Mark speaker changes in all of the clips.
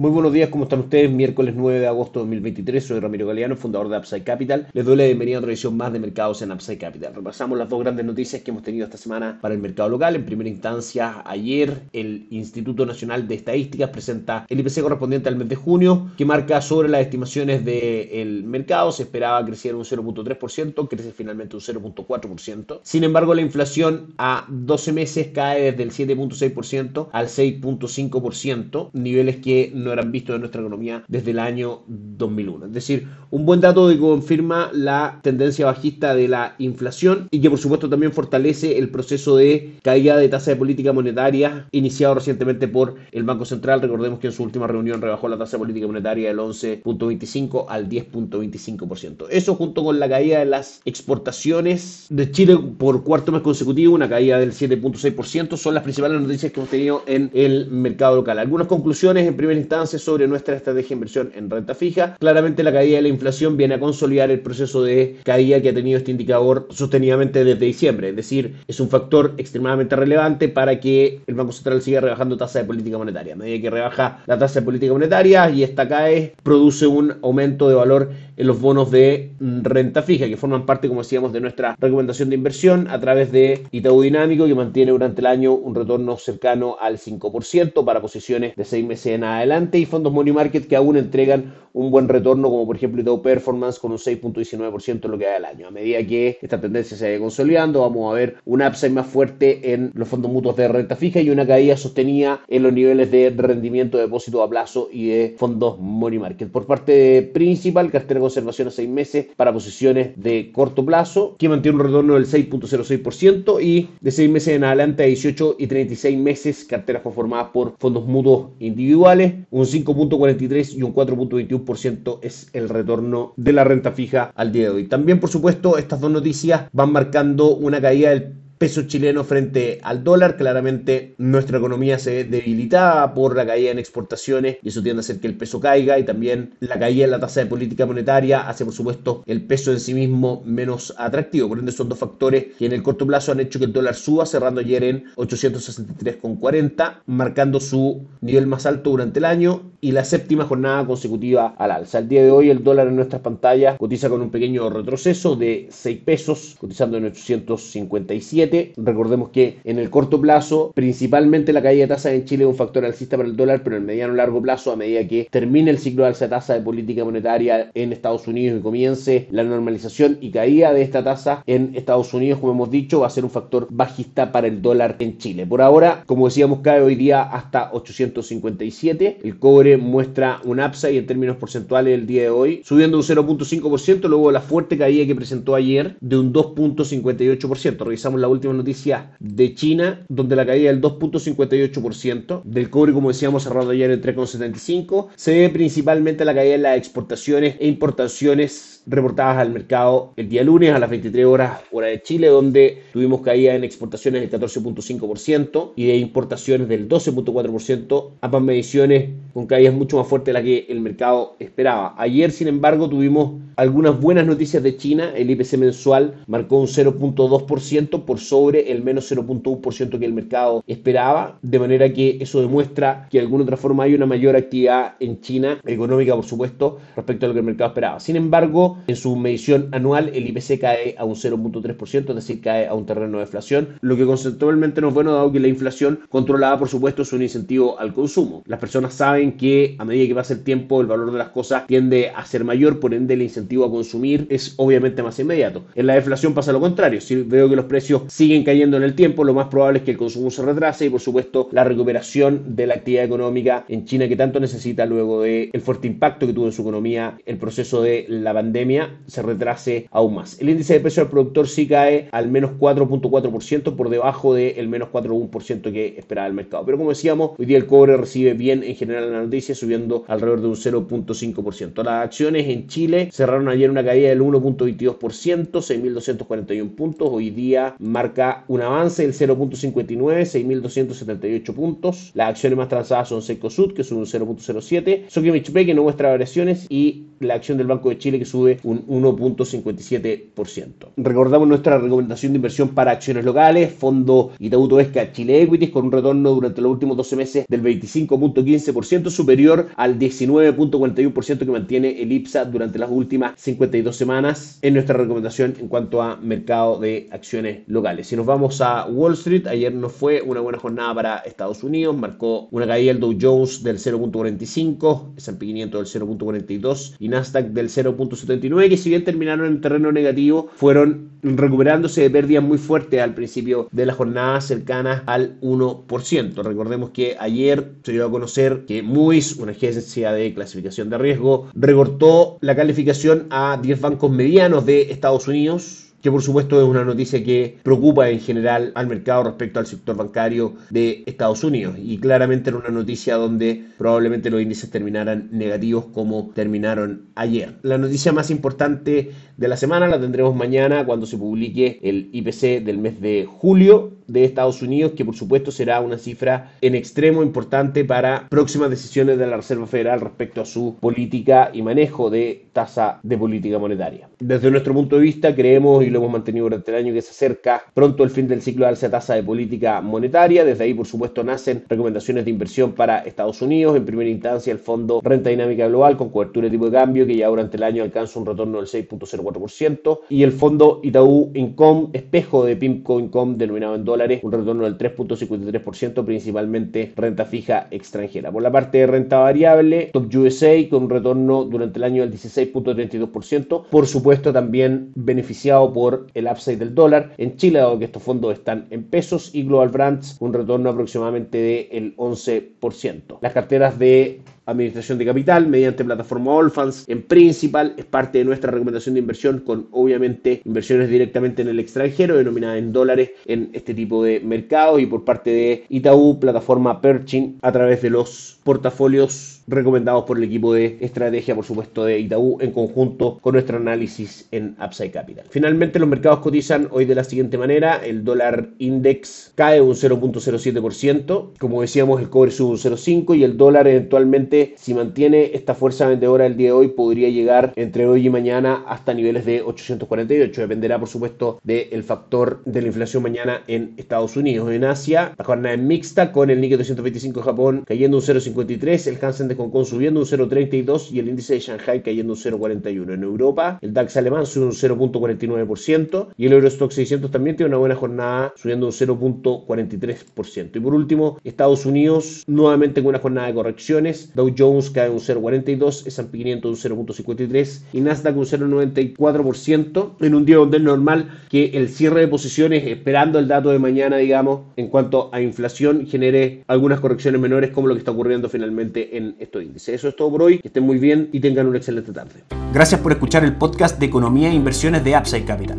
Speaker 1: Muy buenos días, ¿cómo están ustedes? Miércoles 9 de agosto de 2023, soy Ramiro Galeano, fundador de Upside Capital. Les doy la bienvenida a otra edición más de mercados en Upside Capital. Repasamos las dos grandes noticias que hemos tenido esta semana para el mercado local. En primera instancia, ayer el Instituto Nacional de Estadísticas presenta el IPC correspondiente al mes de junio, que marca sobre las estimaciones del mercado. Se esperaba crecer un 0.3%, crece finalmente un 0.4%. Sin embargo, la inflación a 12 meses cae desde el 7.6% al 6.5%, niveles que no eran vistos en nuestra economía desde el año 2001. Es decir, un buen dato que confirma la tendencia bajista de la inflación y que por supuesto también fortalece el proceso de caída de tasa de política monetaria iniciado recientemente por el Banco Central. Recordemos que en su última reunión rebajó la tasa de política monetaria del 11.25 al 10.25%. Eso junto con la caída de las exportaciones de Chile por cuarto mes consecutivo, una caída del 7.6%, son las principales noticias que hemos tenido en el mercado local. Algunas conclusiones en primera instancia sobre nuestra estrategia de inversión en renta fija. Claramente la caída de la inflación viene a consolidar el proceso de caída que ha tenido este indicador sostenidamente desde diciembre. Es decir, es un factor extremadamente relevante para que el Banco Central siga rebajando tasa de política monetaria. A medida que rebaja la tasa de política monetaria y esta cae, produce un aumento de valor en los bonos de renta fija, que forman parte, como decíamos, de nuestra recomendación de inversión a través de Itaú Dinámico, que mantiene durante el año un retorno cercano al 5% para posiciones de 6 meses en adelante y fondos money market que aún entregan un buen retorno, como por ejemplo Itaú Performance con un 6.19% en lo que da el año. A medida que esta tendencia se vaya consolidando, vamos a ver un upside más fuerte en los fondos mutuos de renta fija y una caída sostenida en los niveles de rendimiento de depósito a plazo y de fondos money market. Por parte principal, cartera de conservación a 6 meses para posiciones de corto plazo, que mantiene un retorno del 6.06% y de 6 meses en adelante a 18 y 36 meses, carteras conformadas por fondos mutuos individuales, un 5.43 y un 4.21% es el retorno de la renta fija al día de hoy. También, por supuesto, estas dos noticias van marcando una caída del peso chileno frente al dólar. Claramente nuestra economía se ve debilitada por la caída en exportaciones y eso tiende a hacer que el peso caiga y también la caída en la tasa de política monetaria hace por supuesto el peso en sí mismo menos atractivo. Por ende son dos factores que en el corto plazo han hecho que el dólar suba cerrando ayer en 863,40 marcando su nivel más alto durante el año y la séptima jornada consecutiva al alza. Al día de hoy el dólar en nuestras pantallas cotiza con un pequeño retroceso de 6 pesos, cotizando en 857 Recordemos que en el corto plazo, principalmente la caída de tasas en Chile es un factor alcista para el dólar, pero en el mediano largo plazo, a medida que termine el ciclo de alza de tasa de política monetaria en Estados Unidos y comience la normalización y caída de esta tasa en Estados Unidos, como hemos dicho, va a ser un factor bajista para el dólar en Chile. Por ahora, como decíamos, cae hoy día hasta 857. El cobre muestra un upside en términos porcentuales el día de hoy, subiendo un 0.5%, luego de la fuerte caída que presentó ayer de un 2.58%. Revisamos la última noticia de China, donde la caída del 2.58%, del cobre, como decíamos, cerrado ayer en 3.75, se debe principalmente a la caída en las exportaciones e importaciones reportadas al mercado el día lunes a las 23 horas hora de Chile, donde tuvimos caída en exportaciones del 14.5% y de importaciones del 12.4%, ambas mediciones con caídas mucho más fuertes de las que el mercado esperaba. Ayer, sin embargo, tuvimos algunas buenas noticias de China. El IPC mensual marcó un 0.2% por sobre el menos 0.1% que el mercado esperaba, de manera que eso demuestra que de alguna otra forma hay una mayor actividad en China, económica por supuesto, respecto a lo que el mercado esperaba. Sin embargo, en su medición anual el IPC cae a un 0.3%, es decir, cae a un terreno de inflación, lo que conceptualmente no es bueno dado que la inflación controlada por supuesto es un incentivo al consumo. Las personas saben que a medida que pasa el tiempo el valor de las cosas tiende a ser mayor, por ende el incentivo a consumir es obviamente más inmediato. En la deflación pasa lo contrario, si veo que los precios siguen cayendo en el tiempo, lo más probable es que el consumo se retrase y por supuesto la recuperación de la actividad económica en China que tanto necesita luego del el fuerte impacto que tuvo en su economía el proceso de la pandemia se retrase aún más. El índice de precio del productor sí cae al menos 4.4% por debajo del menos 4.1% que esperaba el mercado. Pero como decíamos, hoy día el cobre recibe bien en general la noticia, subiendo alrededor de un 0.5%. Las acciones en Chile cerraron ayer una caída del 1.22%, 6.241 puntos. Hoy día marca un avance del 0.59, 6.278 puntos. Las acciones más transadas son Secosud, que sube un 0.07, Sokimich que no muestra variaciones, y la acción del Banco de Chile, que sube un 1.57%. Recordamos nuestra recomendación de inversión para acciones locales, fondo Itaú Toesca Chile Equities, con un retorno durante los últimos 12 meses del 25.15%, superior al 19.41% que mantiene el IPSA durante las últimas 52 semanas en nuestra recomendación en cuanto a mercado de acciones locales. Si nos vamos a Wall Street, ayer no fue una buena jornada para Estados Unidos, marcó una caída del Dow Jones del 0.45, S&P 500 del 0.42 y Nasdaq del 0.79, que si bien terminaron en terreno negativo, fueron recuperándose de pérdidas muy fuertes al principio de la jornada cercanas al 1%. Recordemos que ayer se dio a conocer que Moody's, una agencia de clasificación de riesgo, recortó la calificación a 10 bancos medianos de Estados Unidos que por supuesto es una noticia que preocupa en general al mercado respecto al sector bancario de Estados Unidos y claramente era una noticia donde probablemente los índices terminaran negativos como terminaron ayer. La noticia más importante de la semana la tendremos mañana cuando se publique el IPC del mes de julio de Estados Unidos, que por supuesto será una cifra en extremo importante para próximas decisiones de la Reserva Federal respecto a su política y manejo de tasa de política monetaria. Desde nuestro punto de vista, creemos y lo hemos mantenido durante el año que se acerca pronto el fin del ciclo de alza tasa de política monetaria. Desde ahí, por supuesto, nacen recomendaciones de inversión para Estados Unidos. En primera instancia, el Fondo Renta Dinámica Global con cobertura de tipo de cambio, que ya durante el año alcanza un retorno del 6.04%. Y el Fondo Itaú Income, espejo de PIMCO Income denominado en dólares un retorno del 3.53%, principalmente renta fija extranjera. Por la parte de renta variable, Top USA con un retorno durante el año del 16.32%, por supuesto también beneficiado por el upside del dólar. En Chile, dado que estos fondos están en pesos, y Global Brands un retorno aproximadamente del 11%. Las carteras de administración de capital mediante plataforma Allfans en principal es parte de nuestra recomendación de inversión con obviamente inversiones directamente en el extranjero denominadas en dólares en este tipo de mercados y por parte de Itaú plataforma Perching a través de los portafolios recomendados por el equipo de estrategia, por supuesto, de Itaú en conjunto con nuestro análisis en Upside Capital. Finalmente, los mercados cotizan hoy de la siguiente manera. El dólar index cae un 0.07%. Como decíamos, el cobre sube un 0.5% y el dólar eventualmente, si mantiene esta fuerza vendedora el día de hoy, podría llegar entre hoy y mañana hasta niveles de 848. Dependerá, por supuesto, del factor de la inflación mañana en Estados Unidos. En Asia, la jornada es mixta con el Nikkei 225 de Japón cayendo un 0.53, el Hansen de Hong Kong subiendo un 0,32 y el índice de Shanghai cayendo un 0,41. En Europa, el DAX alemán sube un 0,49% y el Eurostock 600 también tiene una buena jornada subiendo un 0,43%. Y por último, Estados Unidos nuevamente con una jornada de correcciones. Dow Jones cae un 0,42, S&P 500 un 0,53 y Nasdaq un 0,94% en un día donde es normal que el cierre de posiciones esperando el dato de mañana, digamos, en cuanto a inflación genere algunas correcciones menores como lo que está ocurriendo finalmente en estos índices. Eso es todo por hoy, que estén muy bien y tengan una excelente tarde.
Speaker 2: Gracias por escuchar el podcast de Economía e Inversiones de Upside Capital.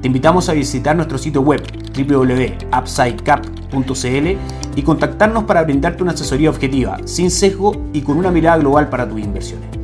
Speaker 2: Te invitamos a visitar nuestro sitio web www.upsidecap.cl y contactarnos para brindarte una asesoría objetiva, sin sesgo y con una mirada global para tus inversiones.